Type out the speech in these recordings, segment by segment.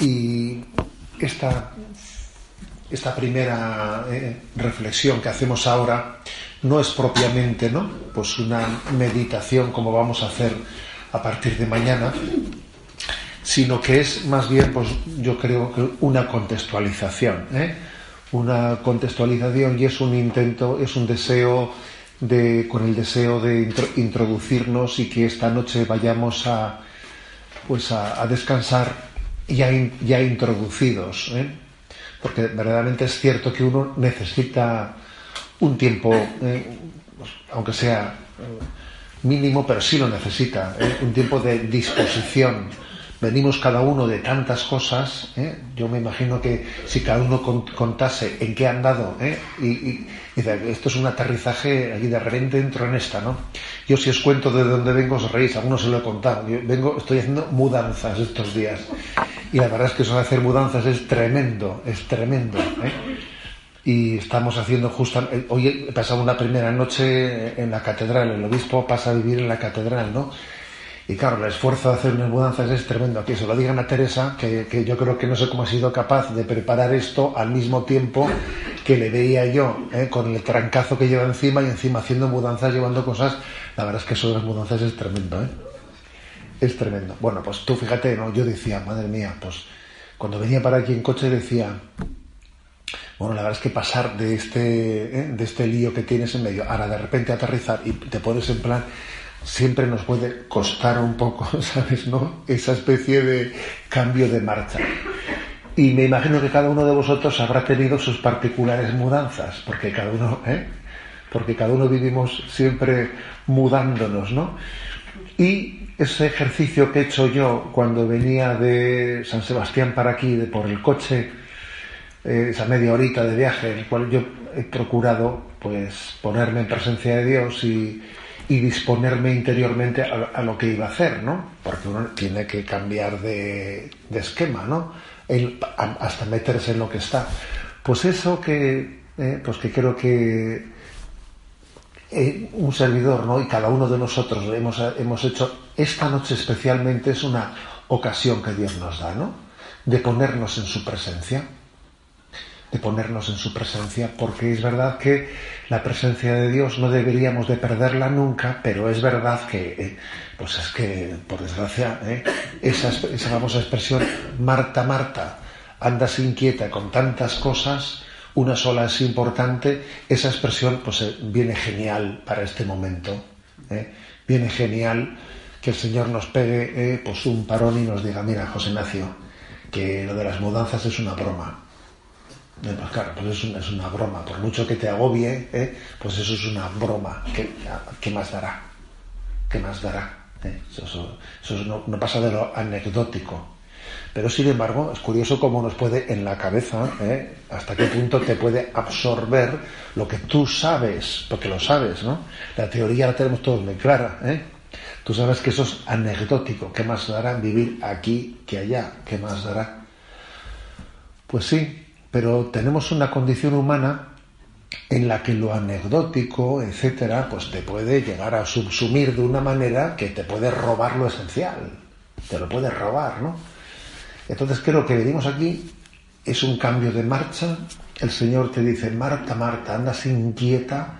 Y esta, esta primera eh, reflexión que hacemos ahora no es propiamente ¿no? Pues una meditación como vamos a hacer a partir de mañana, sino que es más bien, pues yo creo que una contextualización, ¿eh? una contextualización y es un intento, es un deseo de, con el deseo de introducirnos y que esta noche vayamos a, pues a, descansar ya, ya introducidos, ¿eh? porque verdaderamente es cierto que uno necesita un tiempo, ¿eh? pues, aunque sea eh, mínimo, pero sí lo necesita, un tiempo de disposición. Venimos cada uno de tantas cosas, yo me imagino que si cada uno contase en qué ha andado, y, y, esto es un aterrizaje, y de repente entro en esta, ¿no? Yo si os cuento de dónde vengo os reís, algunos se lo he contado. Yo vengo, estoy haciendo mudanzas estos días. Y la verdad es que eso de hacer mudanzas es tremendo, es tremendo. ¿eh? Y estamos haciendo justo... Hoy he pasado una primera noche en la catedral, el obispo pasa a vivir en la catedral, ¿no? Y claro, el esfuerzo de hacer unas mudanzas es tremendo. Aquí se lo digan a Teresa, que, que, yo creo que no sé cómo ha sido capaz de preparar esto al mismo tiempo que le veía yo, ¿eh? con el trancazo que lleva encima y encima haciendo mudanzas, llevando cosas. La verdad es que eso de las mudanzas es tremendo, ¿eh? Es tremendo. Bueno, pues tú fíjate, ¿no? Yo decía, madre mía, pues cuando venía para aquí en coche decía, bueno, la verdad es que pasar de este, ¿eh? de este lío que tienes en medio, ahora de repente aterrizar y te pones en plan, siempre nos puede costar un poco, ¿sabes? ¿No? Esa especie de cambio de marcha. Y me imagino que cada uno de vosotros habrá tenido sus particulares mudanzas, porque cada uno, ¿eh? Porque cada uno vivimos siempre mudándonos, ¿no? Y ese ejercicio que he hecho yo cuando venía de San Sebastián para aquí, de por el coche, eh, esa media horita de viaje, en el cual yo he procurado pues ponerme en presencia de Dios y, disponerme interiormente a, lo que iba a hacer, ¿no? Porque uno tiene que cambiar de, esquema, ¿no? hasta meterse en lo que está. Pues eso que, eh, pues que creo que eh, un servidor, ¿no? Y cada uno de nosotros hemos, hemos hecho, esta noche especialmente es una ocasión que Dios nos da, ¿no? De ponernos en su presencia. De ponernos en su presencia, porque es verdad que la presencia de Dios no deberíamos de perderla nunca, pero es verdad que, eh, pues es que, por desgracia, ¿eh? esa, esa famosa expresión, Marta, Marta, andas inquieta con tantas cosas, una sola es importante, esa expresión pues eh, viene genial para este momento. ¿eh? Viene genial que el Señor nos pegue eh, pues un parón y nos diga, mira, José Ignacio, que lo de las mudanzas es una broma. Pues claro, pues es una, broma. Por mucho que te agobie, pues eso es una broma. ¿Qué, más dará? ¿Qué más dará? Eso, no pasa de lo anecdótico. Pero sin embargo, es curioso cómo nos puede en la cabeza, ¿eh? hasta qué punto te puede absorber lo que tú sabes, porque lo sabes, ¿no? La teoría la tenemos todos muy clara, ¿eh? Tú sabes que eso es anecdótico, ¿qué más dará vivir aquí que allá? ¿Qué más dará? Pues sí, pero tenemos una condición humana en la que lo anecdótico, etcétera, pues te puede llegar a subsumir de una manera que te puede robar lo esencial, te lo puede robar, ¿no? Entonces creo que venimos aquí, es un cambio de marcha, el Señor te dice, Marta, Marta, andas inquieta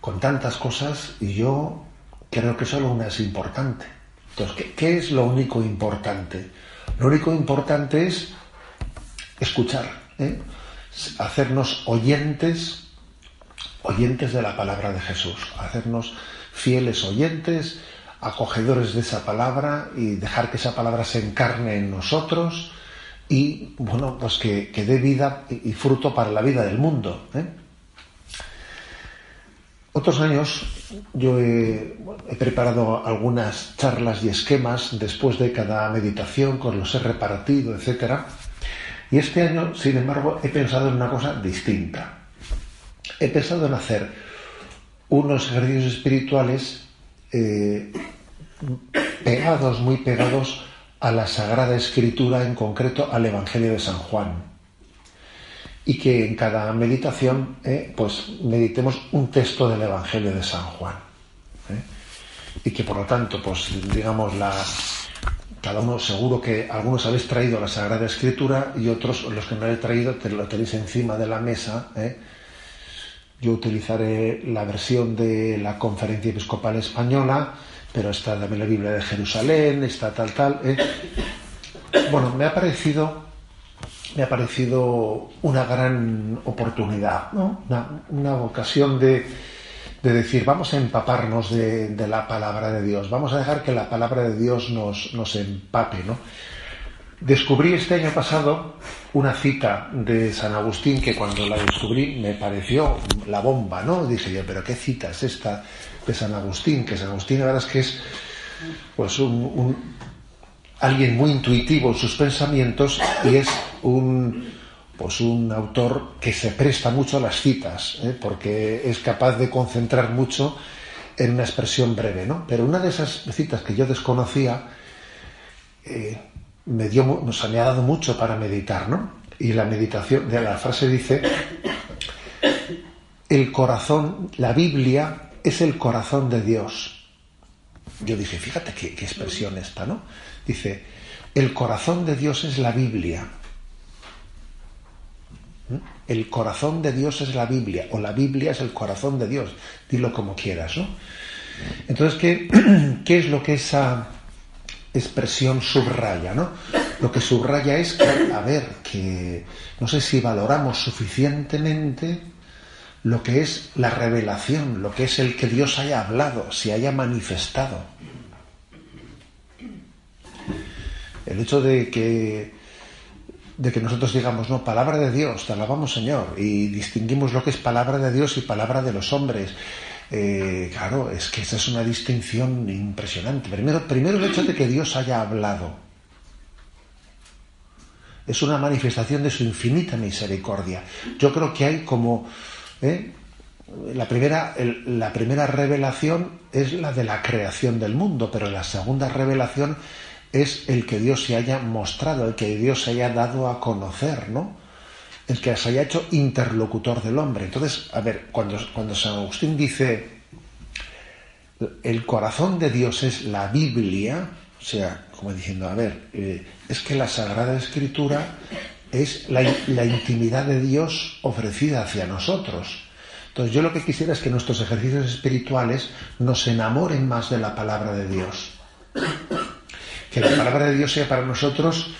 con tantas cosas y yo creo que solo una es importante. Entonces, ¿qué, es lo único importante? Lo único importante es escuchar, ¿eh? hacernos oyentes, oyentes de la palabra de Jesús, hacernos fieles oyentes, acogedores de esa palabra y dejar que esa palabra se encarne en nosotros y, bueno, pues que, dé vida y, fruto para la vida del mundo. ¿eh? Otros años yo he, preparado algunas charlas y esquemas después de cada meditación, con los he repartido, etc. Y este año, sin embargo, he pensado en una cosa distinta. He pensado en hacer unos ejercicios espirituales eh, pegados, muy pegados a la Sagrada Escritura, en concreto al Evangelio de San Juan. Y que en cada meditación, eh, pues meditemos un texto del Evangelio de San Juan. Eh. Y que por lo tanto, pues digamos, la, cada uno seguro que algunos habéis traído la Sagrada Escritura y otros, los que no he traído, te lo tenéis encima de la mesa. ¿eh? Yo utilizaré la versión de la Conferencia Episcopal Española, pero está también la Biblia de Jerusalén, está tal, tal. ¿eh? Bueno, me ha parecido, me ha parecido una gran oportunidad, ¿no? una, ocasión de, de, decir, vamos a empaparnos de, de, la palabra de Dios, vamos a dejar que la palabra de Dios nos, nos empape, ¿no? Descubrí este año pasado una cita de San Agustín que cuando la descubrí me pareció la bomba, ¿no? Dije yo, pero ¿qué cita es esta de San Agustín? Que San Agustín la verdad es que es pues un, alguien muy intuitivo en sus pensamientos y es un pues un autor que se presta mucho a las citas, ¿eh? porque es capaz de concentrar mucho en una expresión breve, ¿no? Pero una de esas citas que yo desconocía eh, me dio, ha dado mucho para meditar, ¿no? Y la meditación, de la frase dice, el corazón, la Biblia es el corazón de Dios. Yo dije, fíjate qué, qué expresión esta, ¿no? Dice, el corazón de Dios es la Biblia. ¿Mm? El corazón de Dios es la Biblia, o la Biblia es el corazón de Dios. Dilo como quieras, ¿no? Entonces, ¿qué, qué es lo que esa expresión subraya, ¿no? Lo que subraya es que, a ver, que no sé si valoramos suficientemente lo que es la revelación, lo que es el que Dios haya hablado, se haya manifestado. El hecho de que de que nosotros digamos, no, palabra de Dios, te alabamos Señor, y distinguimos lo que es palabra de Dios y palabra de los hombres, eh, claro, es que esa es una distinción impresionante. Primero, primero el hecho de que Dios haya hablado. Es una manifestación de su infinita misericordia. Yo creo que hay como... ¿eh? La, primera, la primera revelación es la de la creación del mundo, pero la segunda revelación es el que Dios se haya mostrado, el que Dios se haya dado a conocer, ¿no? El que se haya hecho interlocutor del hombre. Entonces, a ver, cuando, San Agustín dice el corazón de Dios es la Biblia, o sea, como diciendo, a ver, eh, es que la Sagrada Escritura es la, la, intimidad de Dios ofrecida hacia nosotros. Entonces yo lo que quisiera es que nuestros ejercicios espirituales nos enamoren más de la palabra de Dios. Que la palabra de Dios sea para nosotros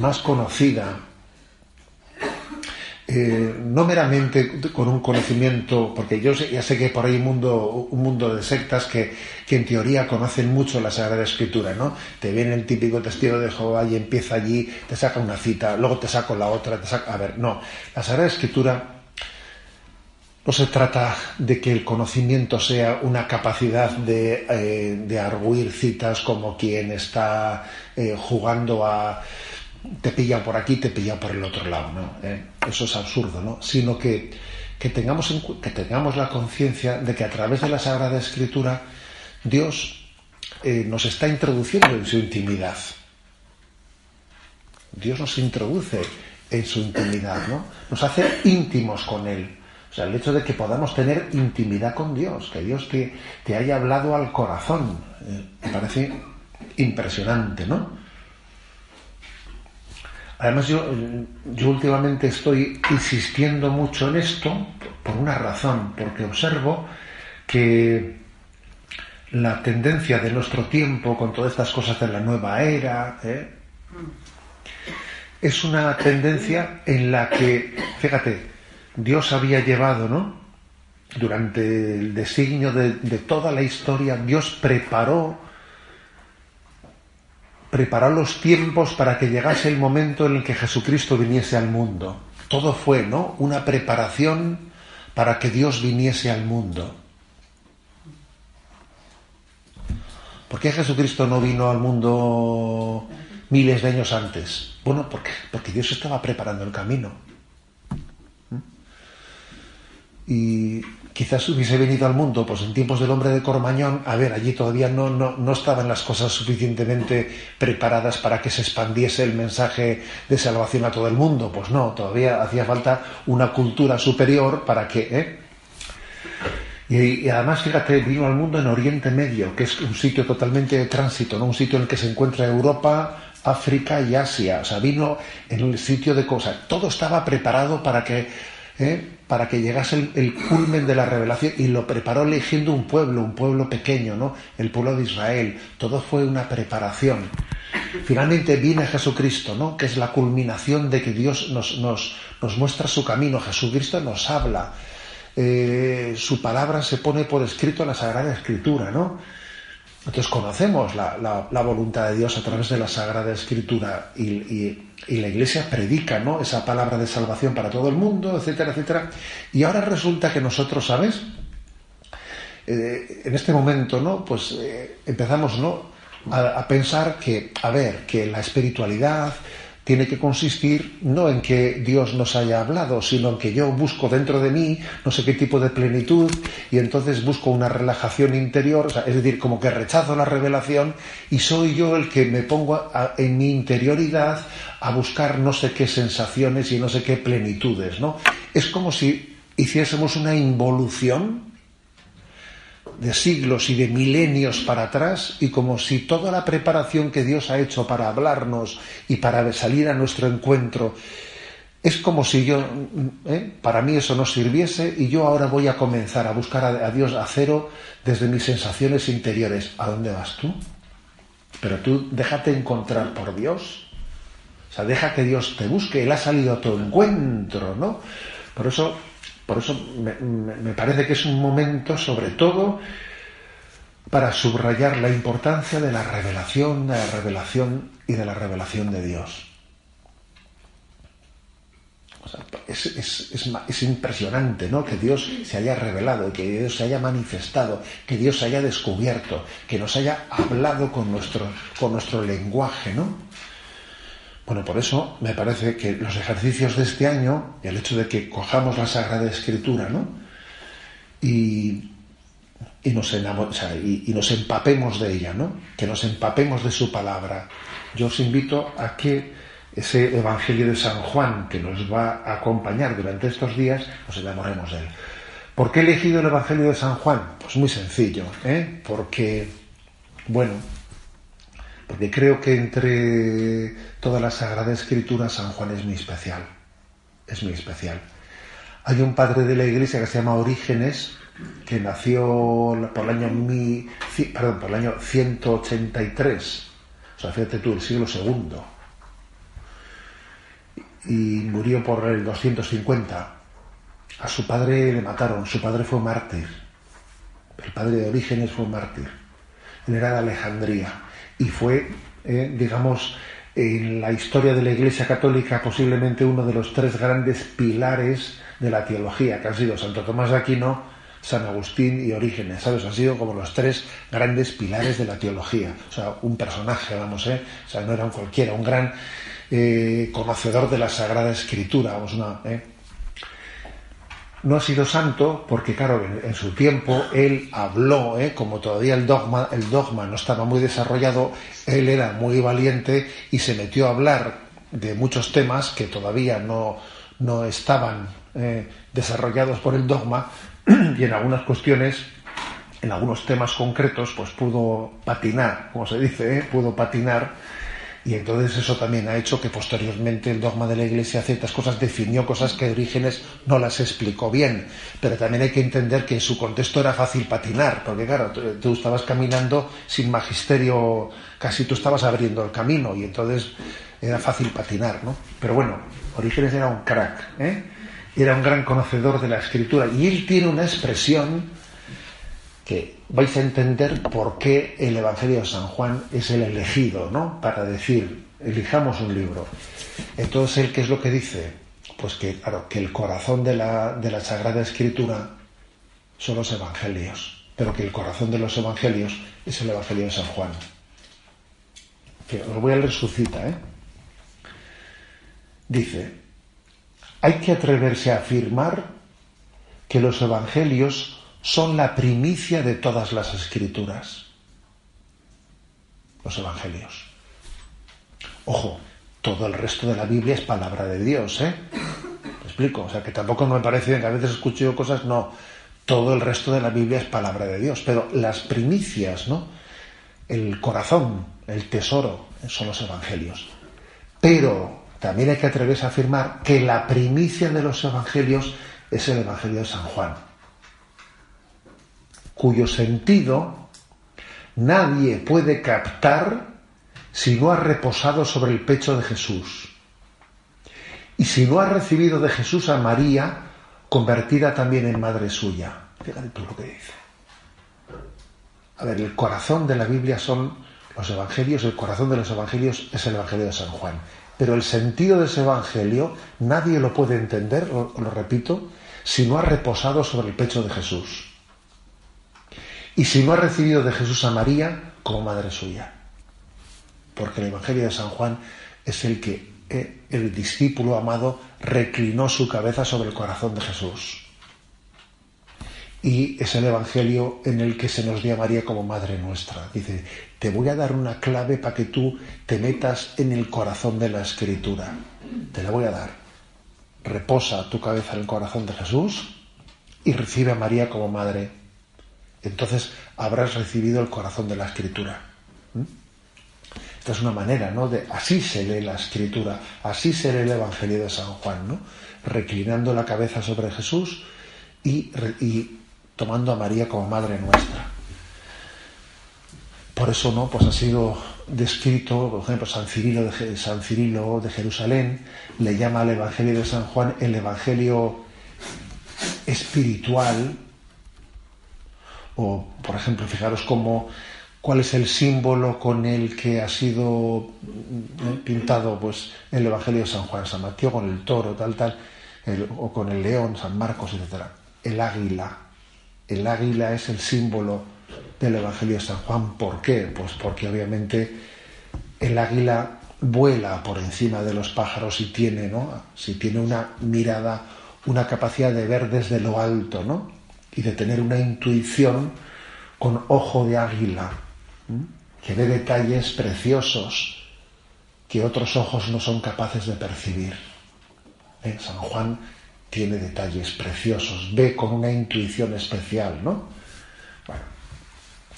más conocida, eh, no meramente con un conocimiento, porque yo ya sé que por ahí un mundo, un mundo de sectas que, que, en teoría conocen mucho la Sagrada Escritura, ¿no? Te viene el típico testigo de Jehová y empieza allí, te saca una cita, luego te saco la otra, te saca... A ver, no, la Sagrada Escritura no se trata de que el conocimiento sea una capacidad de, eh, de arguir citas como quien está eh, jugando a te pilla por aquí, te pilla por el otro lado, ¿no? ¿Eh? Eso es absurdo, ¿no? Sino que, que tengamos, que tengamos la conciencia de que a través de la Sagrada Escritura Dios eh, nos está introduciendo en su intimidad. Dios nos introduce en su intimidad, ¿no? Nos hace íntimos con Él. O sea, el hecho de que podamos tener intimidad con Dios, que Dios te, te haya hablado al corazón, eh, me parece impresionante, ¿no? Además, yo, yo últimamente estoy insistiendo mucho en esto por una razón, porque observo que la tendencia de nuestro tiempo con todas estas cosas de la nueva era ¿eh? es una tendencia en la que, fíjate, Dios había llevado, ¿no? Durante el designio de, de toda la historia, Dios preparó preparar los tiempos para que llegase el momento en el que Jesucristo viniese al mundo. Todo fue, ¿no? Una preparación para que Dios viniese al mundo. ¿Por qué Jesucristo no vino al mundo miles de años antes? Bueno, porque, porque Dios estaba preparando el camino. ¿Mm? Y quizás hubiese venido al mundo, pues en tiempos del hombre de Cormañón, a ver, allí todavía no, no, no, estaban las cosas suficientemente preparadas para que se expandiese el mensaje de salvación a todo el mundo. Pues no, todavía hacía falta una cultura superior para que... ¿eh? Y, además, fíjate, vino al mundo en Oriente Medio, que es un sitio totalmente de tránsito, ¿no? un sitio en el que se encuentra Europa, África y Asia. O sea, vino en el sitio de cosas. Todo estaba preparado para que, ¿eh? para que llegase el, culmen de la revelación y lo preparó eligiendo un pueblo, un pueblo pequeño, ¿no? El pueblo de Israel. Todo fue una preparación. Finalmente viene Jesucristo, ¿no? Que es la culminación de que Dios nos, nos, nos muestra su camino. Jesucristo nos habla eh, su palabra se pone por escrito en la Sagrada Escritura, ¿no? Entonces conocemos la, voluntad de Dios a través de la Sagrada Escritura y, la Iglesia predica, ¿no? Esa palabra de salvación para todo el mundo, etcétera, etcétera. Y ahora resulta que nosotros, ¿sabes? Eh, en este momento, ¿no? Pues eh, empezamos, ¿no? a pensar que, a ver, que la espiritualidad, tiene que consistir no en que Dios nos haya hablado, sino en que yo busco dentro de mí no sé qué tipo de plenitud y entonces busco una relajación interior, es decir, como que rechazo la revelación y soy yo el que me pongo en mi interioridad a buscar no sé qué sensaciones y no sé qué plenitudes, ¿no? Es como si hiciésemos una involución de siglos y de milenios para atrás y como si toda la preparación que Dios ha hecho para hablarnos y para salir a nuestro encuentro es como si yo, ¿eh? para mí eso no sirviese y yo ahora voy a comenzar a buscar a, Dios a cero desde mis sensaciones interiores. ¿A dónde vas tú? Pero tú déjate encontrar por Dios. O sea, deja que Dios te busque. Él ha salido a tu encuentro, ¿no? Por eso por eso me, parece que es un momento, sobre todo, para subrayar la importancia de la revelación, de la revelación y de la revelación de Dios. es, impresionante ¿no? que Dios se haya revelado, que Dios se haya manifestado, que Dios se haya descubierto, que nos haya hablado con nuestro, con nuestro lenguaje, ¿no? Bueno, por eso me parece que los ejercicios de este año, y el hecho de que cojamos la Sagrada Escritura, ¿no? Y, nos y, nos empapemos de ella, ¿no? Que nos empapemos de su palabra. Yo os invito a que ese Evangelio de San Juan que nos va a acompañar durante estos días, nos enamoremos de él. ¿Por qué he elegido el Evangelio de San Juan? Pues muy sencillo, ¿eh? Porque, bueno, porque creo que entre toda la Sagrada Escritura San Juan es muy especial, es muy especial. Hay un padre de la iglesia que se llama Orígenes, que nació por el año, mi, perdón, por el año 183, o sea, fíjate tú, el siglo segundo, y murió por el 250. A su padre le mataron, su padre fue mártir, el padre de Orígenes fue mártir, era de Alejandría y fue, eh, digamos, en la historia de la Iglesia Católica posiblemente uno de los tres grandes pilares de la teología, que han sido Santo Tomás de Aquino, San Agustín y Orígenes, ¿sabes? Han sido como los tres grandes pilares de la teología. O sea, un personaje, vamos, ¿eh? O sea, no era un cualquiera, un gran eh, conocedor de la Sagrada Escritura, vamos, ¿eh? No ha sido santo porque, claro, en, su tiempo él habló, ¿eh? como todavía el dogma, el dogma no estaba muy desarrollado, él era muy valiente y se metió a hablar de muchos temas que todavía no, no estaban eh, desarrollados por el dogma y en algunas cuestiones, en algunos temas concretos, pues pudo patinar, como se dice, ¿eh? pudo patinar y entonces eso también ha hecho que posteriormente el dogma de la Iglesia ciertas cosas definió cosas que Orígenes no las explicó bien. Pero también hay que entender que en su contexto era fácil patinar, porque claro, tú, estabas caminando sin magisterio, casi tú estabas abriendo el camino y entonces era fácil patinar, ¿no? Pero bueno, Orígenes era un crack, ¿eh? Era un gran conocedor de la escritura y él tiene una expresión que vais a entender por qué el Evangelio de San Juan es el elegido, ¿no? Para decir, elijamos un libro. Entonces, ¿él qué es lo que dice? Pues que, claro, que el corazón de la, de la Sagrada Escritura son los Evangelios. pero que el corazón de los evangelios es el Evangelio de San Juan. os voy a leer su cita, ¿eh? Dice, hay que atreverse a afirmar que los evangelios son la primicia de todas las escrituras. Los evangelios. Ojo, todo el resto de la Biblia es palabra de Dios, ¿eh? ¿Me explico? O sea, que tampoco me parece que a veces escucho cosas, no. Todo el resto de la Biblia es palabra de Dios, pero las primicias, ¿no? El corazón, el tesoro, son los evangelios. Pero también hay que atreverse a afirmar que la primicia de los evangelios es el Evangelio de San Juan, cuyo sentido nadie puede captar si no ha reposado sobre el pecho de Jesús y si no ha recibido de Jesús a María, convertida también en madre suya. Fíjate tú lo que dice. A ver, el corazón de la Biblia son los evangelios, el corazón de los evangelios es el Evangelio de San Juan. Pero el sentido de ese Evangelio nadie lo puede entender, lo, lo repito, si no ha reposado sobre el pecho de Jesús. Y si no ha recibido de Jesús a María como madre suya. Porque el Evangelio de San Juan es el que eh, el discípulo amado reclinó su cabeza sobre el corazón de Jesús. Y es el Evangelio en el que se nos dio a María como Madre nuestra. Dice, te voy a dar una clave para que tú te metas en el corazón de la Escritura. Te la voy a dar. Reposa tu cabeza en el corazón de Jesús y recibe a María como Madre. Entonces habrás recibido el corazón de la Escritura. ¿Mm? Esta es una manera, ¿no? De, así se lee la escritura, así se lee el Evangelio de San Juan, ¿no? Reclinando la cabeza sobre Jesús y, tomando a María como madre nuestra. Por eso, ¿no? Pues ha sido descrito, por ejemplo, San Cirilo de, San Cirilo de Jerusalén le llama al Evangelio de San Juan el Evangelio espiritual, o, por ejemplo, fijaros cómo cuál es el símbolo con el que ha sido eh, pintado pues el Evangelio de San Juan, San Mateo con el toro, tal, tal, o con el león, San Marcos, etc. El águila. El águila es el símbolo del Evangelio de San Juan. ¿Por qué? Pues porque obviamente el águila vuela por encima de los pájaros y tiene, ¿no? Si tiene una mirada, una capacidad de ver desde lo alto, ¿no? Y de tener una intuición con ojo de águila que ve detalles preciosos que otros ojos no son capaces de percibir. ¿Eh? San Juan tiene detalles preciosos, ve con una intuición especial, ¿no? Bueno,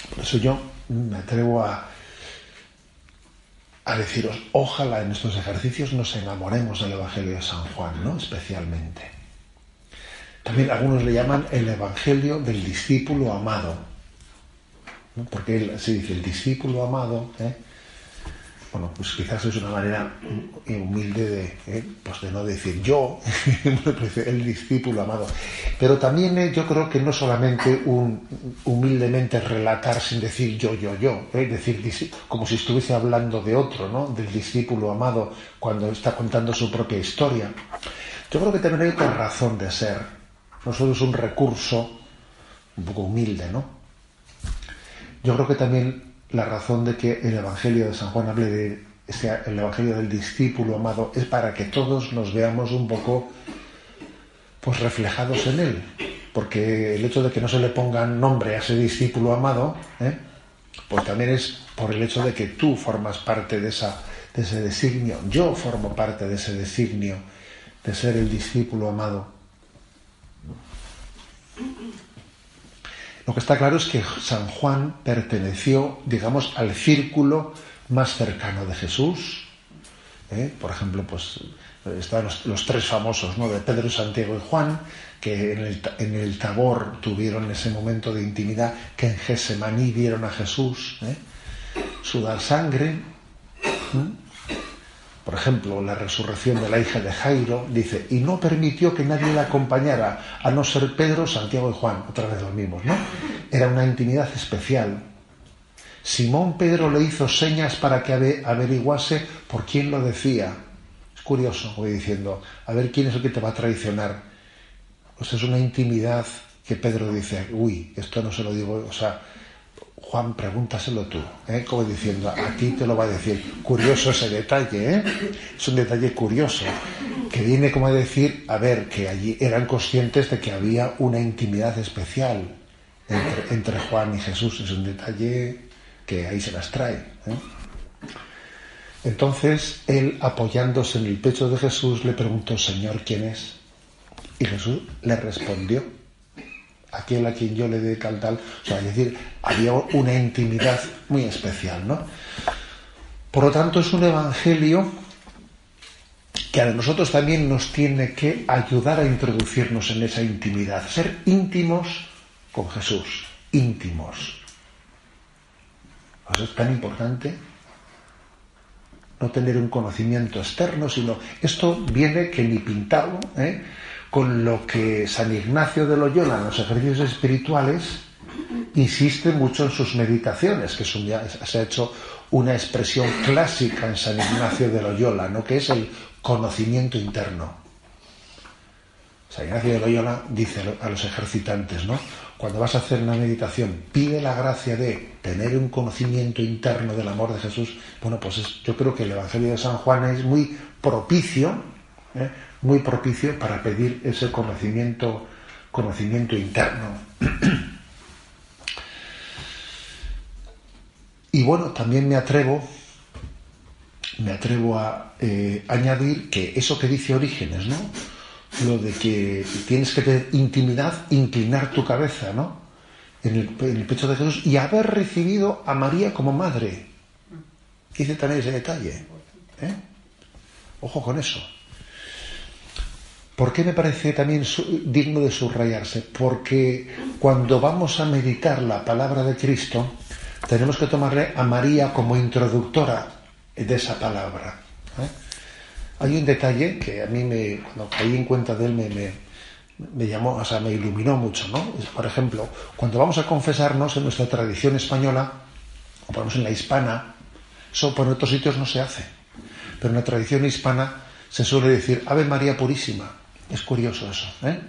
por eso yo me atrevo a, a deciros, ojalá en estos ejercicios nos enamoremos del Evangelio de San Juan, ¿no? Especialmente. También algunos le llaman el Evangelio del discípulo amado porque él se dice el discípulo amado, ¿eh? bueno, pues quizás es una manera humilde de, ¿eh? pues de no decir yo, el discípulo amado. Pero también ¿eh? yo creo que no solamente un humildemente relatar sin decir yo, yo, yo, es decir, como si estuviese hablando de otro, ¿no? Del discípulo amado cuando está contando su propia historia. Yo creo que también hay otra razón de ser. No solo es un recurso un poco humilde, ¿no? Yo creo que también la razón de que el Evangelio de San Juan hable de el Evangelio del discípulo amado es para que todos nos veamos un poco pues reflejados en él. Porque el hecho de que no se le ponga nombre a ese discípulo amado, ¿eh? pues también es por el hecho de que tú formas parte de, esa, de ese designio. Yo formo parte de ese designio de ser el discípulo amado. Lo que está claro es que San Juan perteneció, digamos, al círculo más cercano de Jesús. ¿eh? Por ejemplo, pues están los, tres famosos, ¿no? De Pedro, Santiago y Juan, que en el, Tabor tuvieron ese momento de intimidad, que en Gesemaní vieron a Jesús ¿eh? sudar sangre. Por ejemplo, la resurrección de la hija de Jairo dice, y no permitió que nadie la acompañara, a no ser Pedro, Santiago y Juan, otra vez los mismos, ¿no? Era una intimidad especial. Simón Pedro le hizo señas para que averiguase por quién lo decía. Es curioso, voy diciendo, a ver quién es el que te va a traicionar. Pues es una intimidad que Pedro dice, uy, esto no se lo digo, o sea, Juan, pregúntaselo tú, ¿eh? como diciendo, a ti te lo va a decir. Curioso ese detalle, ¿eh? Es un detalle curioso, que viene como a decir, a ver, que allí eran conscientes de que había una intimidad especial entre, Juan y Jesús. Es un detalle que ahí se las trae. ¿eh? Entonces, él, apoyándose en el pecho de Jesús, le preguntó, Señor, ¿quién es? Y Jesús le respondió, aquel a quien yo le dé tal, tal. O sea, es decir, había una intimidad muy especial, ¿no? Por lo tanto, es un evangelio que a nosotros también nos tiene que ayudar a introducirnos en esa intimidad, ser íntimos con Jesús, íntimos. Eso es tan importante no tener un conocimiento externo, sino esto viene que ni pintado, ¿eh? Con lo que San Ignacio de Loyola en los ejercicios espirituales insiste mucho en sus meditaciones, que se ha hecho una expresión clásica en San Ignacio de Loyola, ¿no? que es el conocimiento interno. San Ignacio de Loyola dice a los ejercitantes, ¿no? Cuando vas a hacer una meditación, pide la gracia de tener un conocimiento interno del amor de Jesús. Bueno, pues yo creo que el Evangelio de San Juan es muy propicio ¿eh? Muy propicio para pedir ese conocimiento, conocimiento interno. y bueno, también me atrevo, me atrevo a eh, añadir que eso que dice Orígenes, ¿no? Lo de que tienes que tener intimidad, inclinar tu cabeza, ¿no? En el, pecho de Jesús y haber recibido a María como madre. Dice también ese detalle. ¿eh? Ojo con eso. ¿Por qué me parece también digno de subrayarse? Porque cuando vamos a meditar la palabra de Cristo, tenemos que tomarle a María como introductora de esa palabra. ¿eh? Hay un detalle que a mí, me, cuando caí en cuenta de él, me, llamó, o sea, me iluminó mucho, ¿no? Por ejemplo, cuando vamos a confesarnos en nuestra tradición española, o por en la hispana, eso por otros sitios no se hace. Pero en la tradición hispana se suele decir Ave María Purísima. Es curioso eso. ¿eh?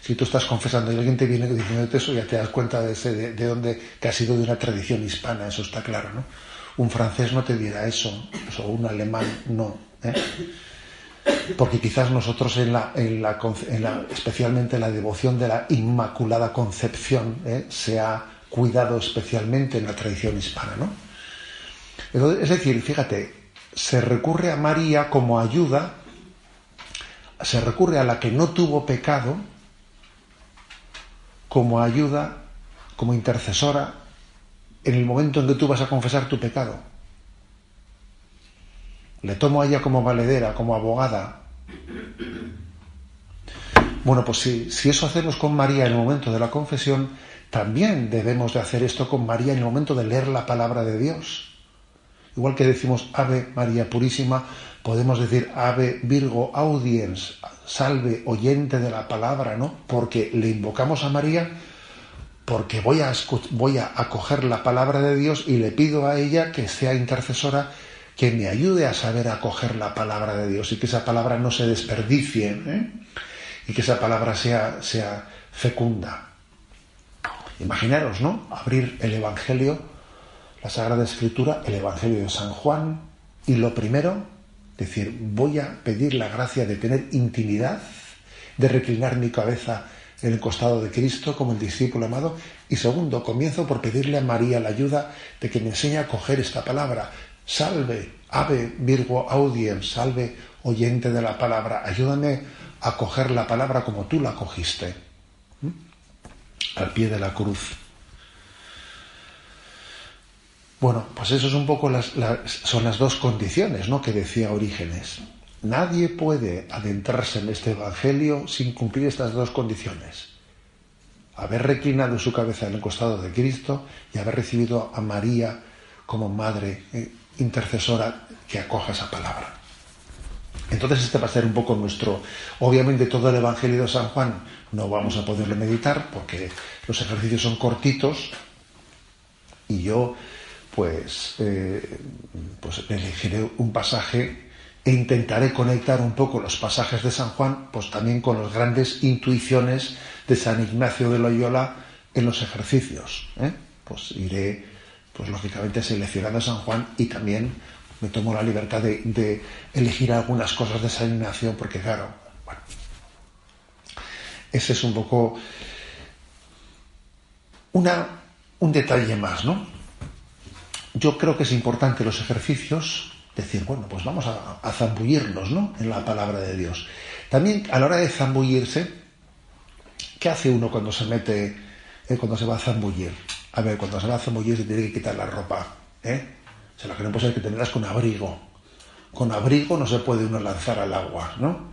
Si tú estás confesando y alguien te viene diciendo eso, ya te das cuenta de, ese, de, dónde, que ha sido de una tradición hispana, eso está claro. ¿no? Un francés no te dirá eso, o un alemán no. ¿eh? Porque quizás nosotros, en la, en la, especialmente en la devoción de la Inmaculada Concepción, ¿eh? se ha cuidado especialmente en la tradición hispana. ¿no? es decir, fíjate, se recurre a María como ayuda se recurre a la que no tuvo pecado como ayuda, como intercesora en el momento en que tú vas a confesar tu pecado. Le tomo a ella como valedera, como abogada. Bueno, pues si, si eso hacemos con María en el momento de la confesión, también debemos de hacer esto con María en el momento de leer la palabra de Dios. Igual que decimos Ave María Purísima, podemos decir Ave Virgo Audiens, salve oyente de la palabra, ¿no? Porque le invocamos a María, porque voy a, voy acoger la palabra de Dios y le pido a ella que sea intercesora, que me ayude a saber acoger la palabra de Dios y que esa palabra no se desperdicie ¿eh? y que esa palabra sea, sea fecunda. Imaginaros, ¿no? Abrir el Evangelio, la Sagrada Escritura, el Evangelio de San Juan, y lo primero decir, voy a pedir la gracia de tener intimidad, de reclinar mi cabeza en el costado de Cristo como el discípulo amado. Y segundo, comienzo por pedirle a María la ayuda de que me enseñe a coger esta palabra. Salve, ave Virgo audien, salve oyente de la palabra. Ayúdame a coger la palabra como tú la cogiste, al pie de la cruz. Bueno, pues eso es un poco las, son las dos condiciones ¿no? que decía Orígenes. Nadie puede adentrarse en este Evangelio sin cumplir estas dos condiciones. Haber reclinado su cabeza en el costado de Cristo y haber recibido a María como madre eh, intercesora que acoja esa palabra. Entonces este va a ser un poco nuestro... Obviamente todo el Evangelio de San Juan no vamos a poderlo meditar porque los ejercicios son cortitos y yo pues, eh, pues elegiré un pasaje e intentaré conectar un poco los pasajes de San Juan, pues también con las grandes intuiciones de San Ignacio de Loyola en los ejercicios. ¿eh? Pues iré, pues lógicamente seleccionando a San Juan y también me tomo la libertad de, elegir algunas cosas de San Ignacio, porque claro, ese es un poco una, un detalle más, ¿no? Yo creo que es importante los ejercicios, decir, bueno, pues vamos a, zambullirnos, ¿no? En la palabra de Dios. También a la hora de zambullirse, ¿qué hace uno cuando se mete, eh, cuando se va a zambullir? A ver, cuando se va a zambullir se tiene que quitar la ropa, ¿eh? O sea, lo que no puede ser que tenerlas con abrigo. Con abrigo no se puede uno lanzar al agua, ¿no?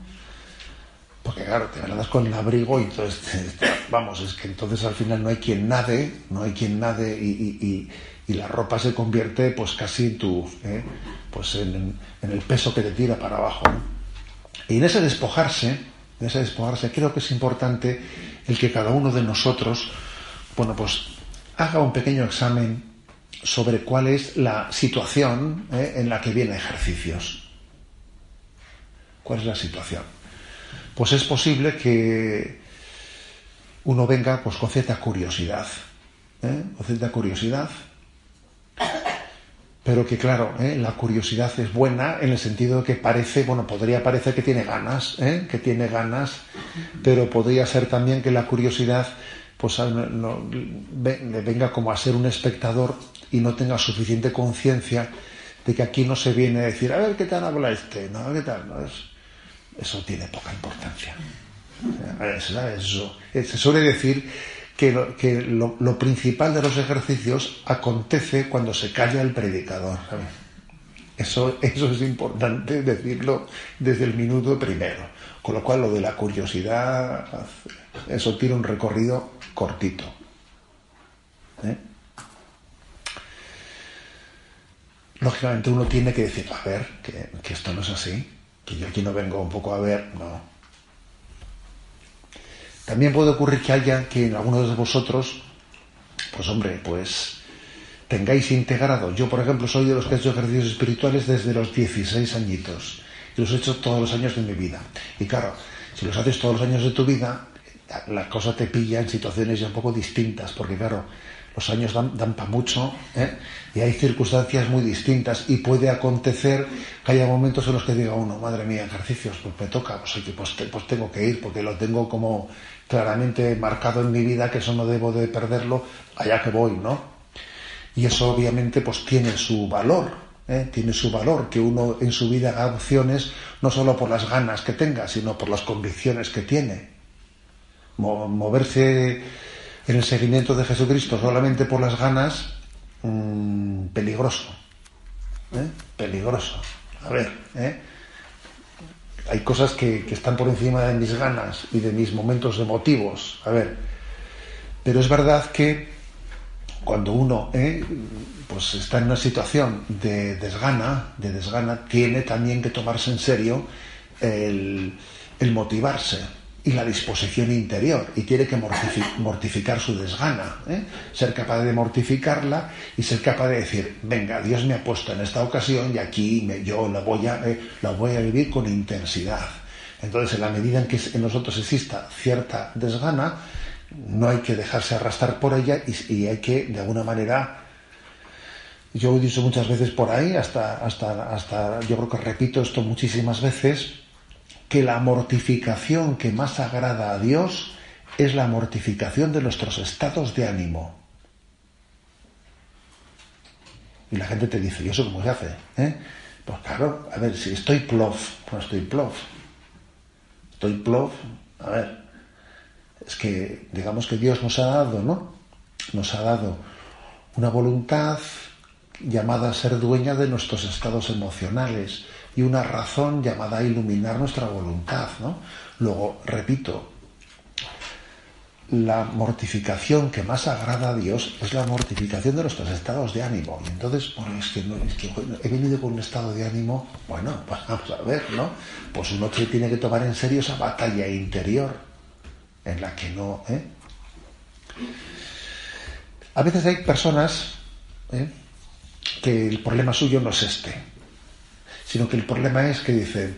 Porque claro, te lanzas con el abrigo y entonces, vamos, es que entonces al final no hay quien nade, no hay quien nade y, la ropa se convierte pues casi en tu, ¿eh? pues en, el peso que te tira para abajo. Y en ese despojarse, en ese despojarse, creo que es importante el que cada uno de nosotros, bueno, pues haga un pequeño examen sobre cuál es la situación eh, en la que viene ejercicios. ¿Cuál es la situación? Pues es posible que uno venga pues, con cierta curiosidad, ¿eh? con cierta curiosidad, pero que claro, ¿eh? la curiosidad es buena en el sentido de que parece, bueno, podría parecer que tiene ganas, que tiene ganas, pero podría ser también que la curiosidad pues no, venga como a ser un espectador y no tenga suficiente conciencia de que aquí no se viene a decir, a ver qué tal habla este, no, qué tal, no, es, eso tiene poca importancia. Eso, se suele decir que, lo, principal de los ejercicios acontece cuando se calla el predicador. Eso, eso es importante decirlo desde el minuto primero. Con lo cual lo de la curiosidad, eso tiene un recorrido cortito. ¿eh? Lógicamente uno tiene que decir, a ver, que esto no es así, que yo aquí no vengo un poco a ver, no. También puede ocurrir que haya que en algunos de vosotros, pues hombre, pues tengáis integrado. Yo, por ejemplo, soy de los que he hecho ejercicios espirituales desde los 16 añitos. Y los he hecho todos los años de mi vida. Y claro, si los haces todos los años de tu vida, la cosa te pilla en situaciones ya un poco distintas, porque claro, los años dan, para mucho ¿eh? y hay circunstancias muy distintas y puede acontecer que haya momentos en los que diga uno, madre mía, ejercicios, pues me toca, pues, pues, pues, tengo que ir porque lo tengo como claramente marcado en mi vida que eso no debo de perderlo allá que voy, ¿no? Y eso obviamente pues tiene su valor, ¿eh? tiene su valor que uno en su vida haga opciones no solo por las ganas que tenga, sino por las convicciones que tiene moverse en el seguimiento de Jesucristo solamente por las ganas, mm, peligroso. ¿eh? Peligroso. A ver, ¿eh? hay cosas que, están por encima de mis ganas y de mis momentos emotivos. A ver, pero es verdad que cuando uno ¿eh? pues está en una situación de desgana, de desgana, tiene también que tomarse en serio el motivarse y la disposición interior y tiene que mortificar su desgana, ¿eh? ser capaz de mortificarla y ser capaz de decir, venga, Dios me ha puesto en esta ocasión y aquí yo la voy, a, eh, la voy a vivir con intensidad. Entonces, en la medida en que en nosotros exista cierta desgana, no hay que dejarse arrastrar por ella y, y hay que, de alguna manera, yo he dicho muchas veces por ahí, hasta, hasta, hasta, yo creo que repito esto muchísimas veces, que la mortificación que más agrada a Dios es la mortificación de nuestros estados de ánimo. Y la gente te dice, ¿y eso cómo se hace? ¿Eh? Pues claro, a ver, si estoy plof, pues estoy plof. Estoy plof, a ver, es que digamos que Dios nos ha dado, ¿no? Nos ha dado una voluntad llamada a ser dueña de nuestros estados emocionales, y una razón llamada a iluminar nuestra voluntad. ¿no? Luego, repito, la mortificación que más agrada a Dios es la mortificación de nuestros estados de ánimo. Y entonces, bueno, es que, he venido con un estado de ánimo, bueno, pues vamos a ver, ¿no? Pues uno tiene que tomar en serio esa batalla interior en la que no... ¿eh? A veces hay personas ¿eh? que el problema suyo no es este, sino que el problema es que dice,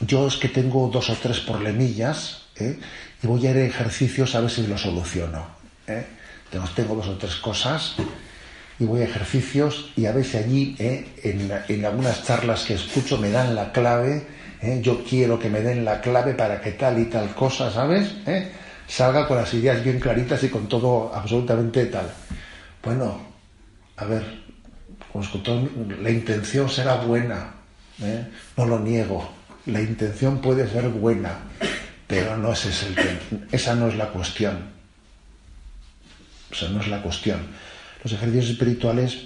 yo es que tengo dos o tres problemillas ¿eh? y voy a ir a ejercicios a ver si lo soluciono. ¿eh? Tengo, dos o tres cosas y voy a ejercicios y a veces allí, ¿eh? en, en, algunas charlas que escucho, me dan la clave. Yo quiero que me den la clave para que tal y tal cosa, ¿sabes? Salga con las ideas bien claritas y con todo absolutamente tal. Bueno, a ver, pues la intención será buena, ¿eh? no lo niego, la intención puede ser buena, pero no ese es el esa no es la cuestión. Esa no es la cuestión. Los ejercicios espirituales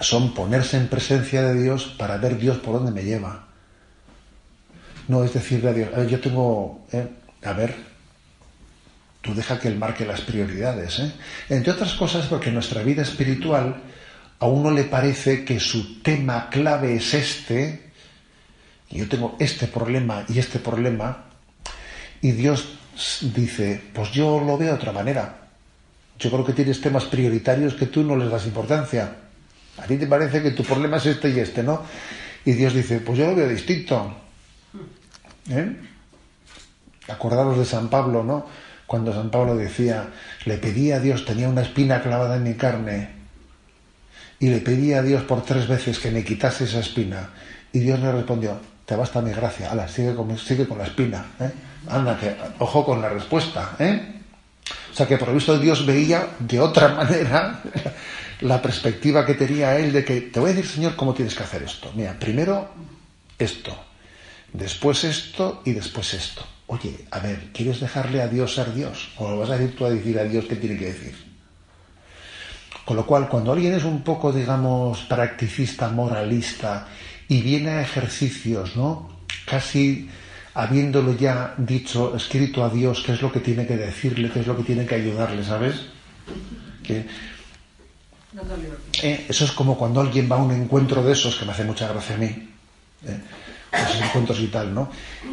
son ponerse en presencia de Dios para ver Dios por dónde me lleva. No es decirle a Dios, yo tengo, ¿eh? a ver, tú deja que Él marque las prioridades. ¿eh? Entre otras cosas porque nuestra vida espiritual a uno le parece que su tema clave es este, y yo tengo este problema y este problema, y Dios dice, pues yo lo veo de otra manera. Yo creo que tienes temas prioritarios que tú no les das importancia. A ti te parece que tu problema es este y este, ¿no? Y Dios dice, pues yo lo veo distinto. ¿Eh? Acordaros de San Pablo, ¿no? Cuando San Pablo decía, le pedí a Dios, tenía una espina clavada en mi carne, y le pedí a Dios por tres veces que me quitase esa espina, y Dios le respondió, te basta mi gracia, ala, sigue con, sigue con la espina, ¿eh? ojo con la respuesta, ¿eh? O sea que por lo visto Dios veía de otra manera la perspectiva que tenía él de que te voy a decir, Señor, cómo tienes que hacer esto. Mira, primero esto, después esto y después esto. Oye, a ver, ¿quieres dejarle a Dios ser Dios? ¿O lo vas a decir tú a decir a Dios qué tiene que decir? Con lo cual, cuando alguien es un poco, digamos, practicista, moralista y viene a ejercicios, ¿no? Casi habiéndolo ya dicho, escrito a Dios, qué es lo que tiene que decirle, qué es lo que tiene que ayudarle, ¿sabes? Eh, eso es como cuando alguien va a un encuentro de esos, que me hace mucha gracia a mí, eh, esos encuentros y tal, ¿no?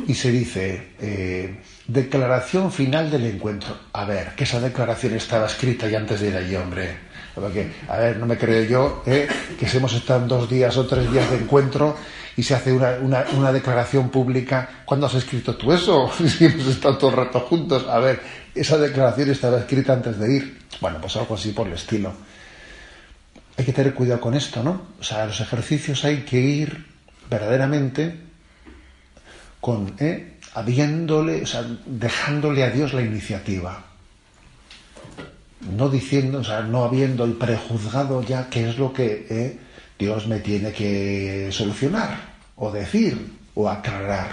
Y se dice, eh, declaración final del encuentro. A ver, que esa declaración estaba escrita ya antes de ir allí, hombre. Porque, a ver, no me creo yo que si hemos estado dos días o tres días de encuentro y se hace una, una, declaración pública. ¿Cuándo has escrito tú eso? si hemos estado todo el rato juntos. A ver, esa declaración estaba escrita antes de ir. Bueno, pues algo así por el estilo. Hay que tener cuidado con esto, ¿no? O sea, los ejercicios hay que ir verdaderamente con, ¿eh? habiéndole, o sea, dejándole a Dios la iniciativa. No diciendo, o sea, no habiendo el prejuzgado ya qué es lo que ¿eh? Dios me tiene que solucionar o decir o aclarar.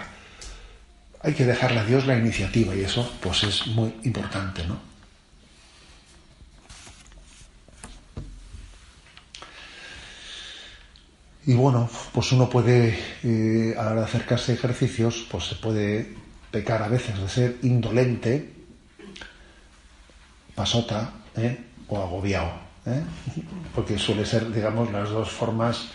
Hay que dejarle a Dios la iniciativa y eso pues es muy importante, ¿no? Y bueno, pues uno puede, eh, a la hora de acercarse a ejercicios, pues se puede pecar a veces de ser indolente, pasota ¿eh? o agobiado. ¿eh? porque suele ser, digamos, las dos formas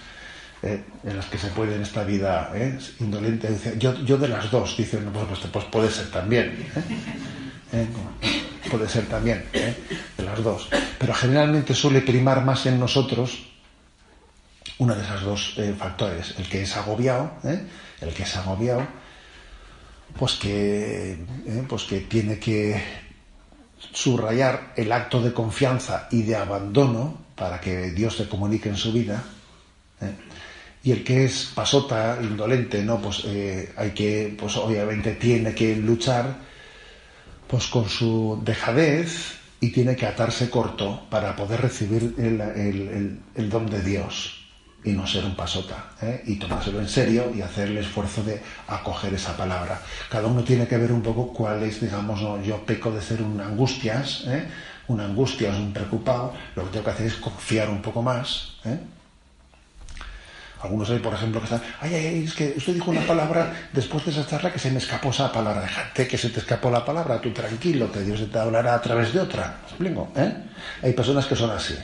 eh, en las que se puede en esta vida indolente. Yo, yo de las dos, dicen, pues, pues, pues puede ser también. Puede ser también, de las dos. Pero generalmente suele primar más en nosotros una de esas dos factores, el que es agobiado, el que es agobiado, pues que, pues que tiene que subrayar el acto de confianza y de abandono para que Dios se comunique en su vida. ¿eh? Y el que es pasota, indolente, ¿no? Pues eh, hay que, pues obviamente tiene que luchar pues con su dejadez y tiene que atarse corto para poder recibir el don de Dios y no ser un pasota, ¿eh? y tomárselo en serio y hacer el esfuerzo de acoger esa palabra. Cada uno tiene que ver un poco cuál es, digamos, yo peco de ser un angustias, ¿eh? un angustias, un preocupado, lo que tengo que hacer es confiar un poco más. ¿eh? Algunos hay, por ejemplo, que están, ay, ay, ay, es que usted dijo una palabra después de esa charla que se me escapó esa palabra. Déjate que se te escapó la palabra, tú tranquilo, que Dios te hablará a través de otra. ¿Me explico? ¿Eh? Hay personas que son así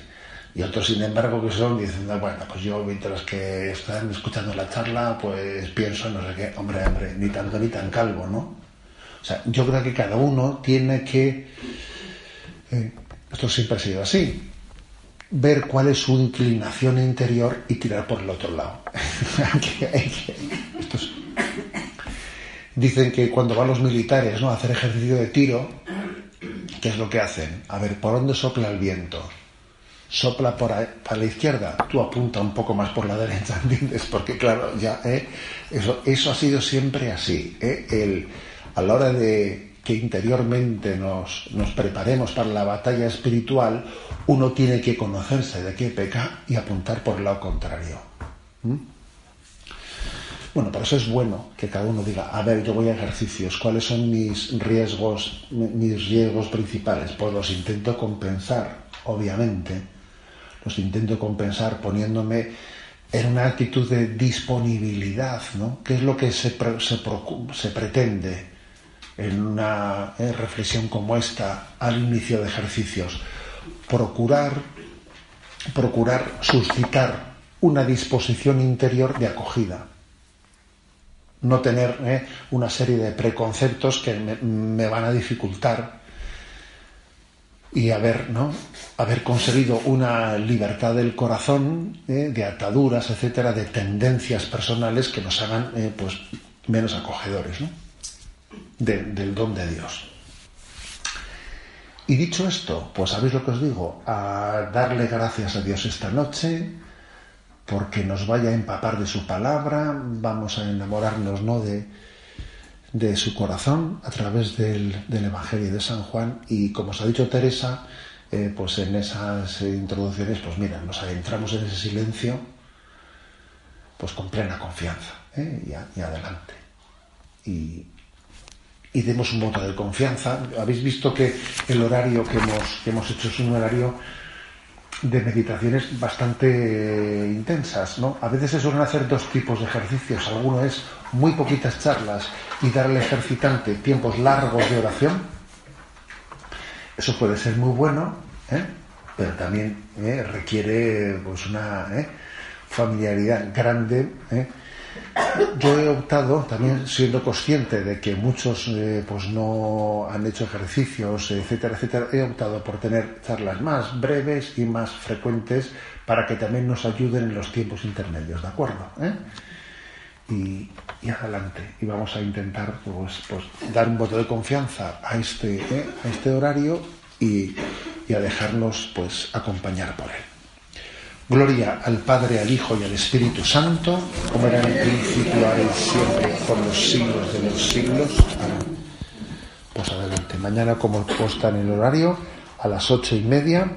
y otros sin embargo que son diciendo bueno pues yo mientras que están escuchando la charla pues pienso no sé qué hombre hombre ni tanto ni tan calvo no o sea yo creo que cada uno tiene que eh, esto siempre ha sido así ver cuál es su inclinación interior y tirar por el otro lado. Dicen que cuando van los militares ¿no? a hacer ejercicio de tiro, ¿qué es lo que hacen? A ver, ¿por dónde sopla el viento? Sopla por para la izquierda, tú apunta un poco más por la derecha, ¿entiendes? Porque claro, ya, ¿eh? eso, eso ha sido siempre así. ¿eh? El, a la hora de que interiormente nos, nos preparemos para la batalla espiritual, uno tiene que conocerse de qué peca y apuntar por el lado contrario. Bueno, por eso es bueno que cada uno diga, a ver, yo voy a ejercicios, ¿cuáles son mis riesgos, mis riesgos principales? Pues los intento compensar, obviamente. Los intento compensar poniéndome en una actitud de disponibilidad, ¿no? ¿Qué es lo que se, se, pretende en una reflexión como esta al inicio de ejercicios? procurar, procurar suscitar una disposición interior de acogida. No tener eh, una serie de preconceptos que me, van a dificultar y haber, ¿no? haber conseguido una libertad del corazón, eh, de ataduras, etcétera, de tendencias personales que nos hagan eh, pues, menos acogedores ¿no? del don de Dios. Y dicho esto, pues sabéis lo que os digo, a darle gracias a Dios esta noche, porque nos vaya a empapar de su palabra, vamos a enamorarnos ¿no? de, de su corazón a través del, Evangelio de San Juan y como os ha dicho Teresa, eh, pues en esas introducciones, pues mira, nos adentramos en ese silencio pues con plena confianza ¿eh? y, y, adelante. Y, y demos un voto de confianza. Habéis visto que el horario que hemos, que hemos hecho es un horario de meditaciones bastante intensas, ¿no? A veces se suelen hacer dos tipos de ejercicios. Alguno es muy poquitas charlas y darle al ejercitante tiempos largos de oración. Eso puede ser muy bueno, ¿eh? pero también ¿eh? requiere pues una ¿eh? familiaridad grande yo he optado, también siendo consciente de que muchos eh, pues no han hecho ejercicios, etcétera, etcétera, he optado por tener charlas más breves y más frecuentes para que también nos ayuden en los tiempos intermedios, ¿de acuerdo? ¿Eh? Y, adelante. Y vamos a intentar pues, pues, dar un voto de confianza a este, ¿eh? a este horario y, y a dejarnos pues acompañar por él. Gloria al Padre, al Hijo y al Espíritu Santo, como era en el principio, ahora y siempre, por los siglos de los siglos. Pues adelante. Mañana, como posta en el horario, a las ocho y media,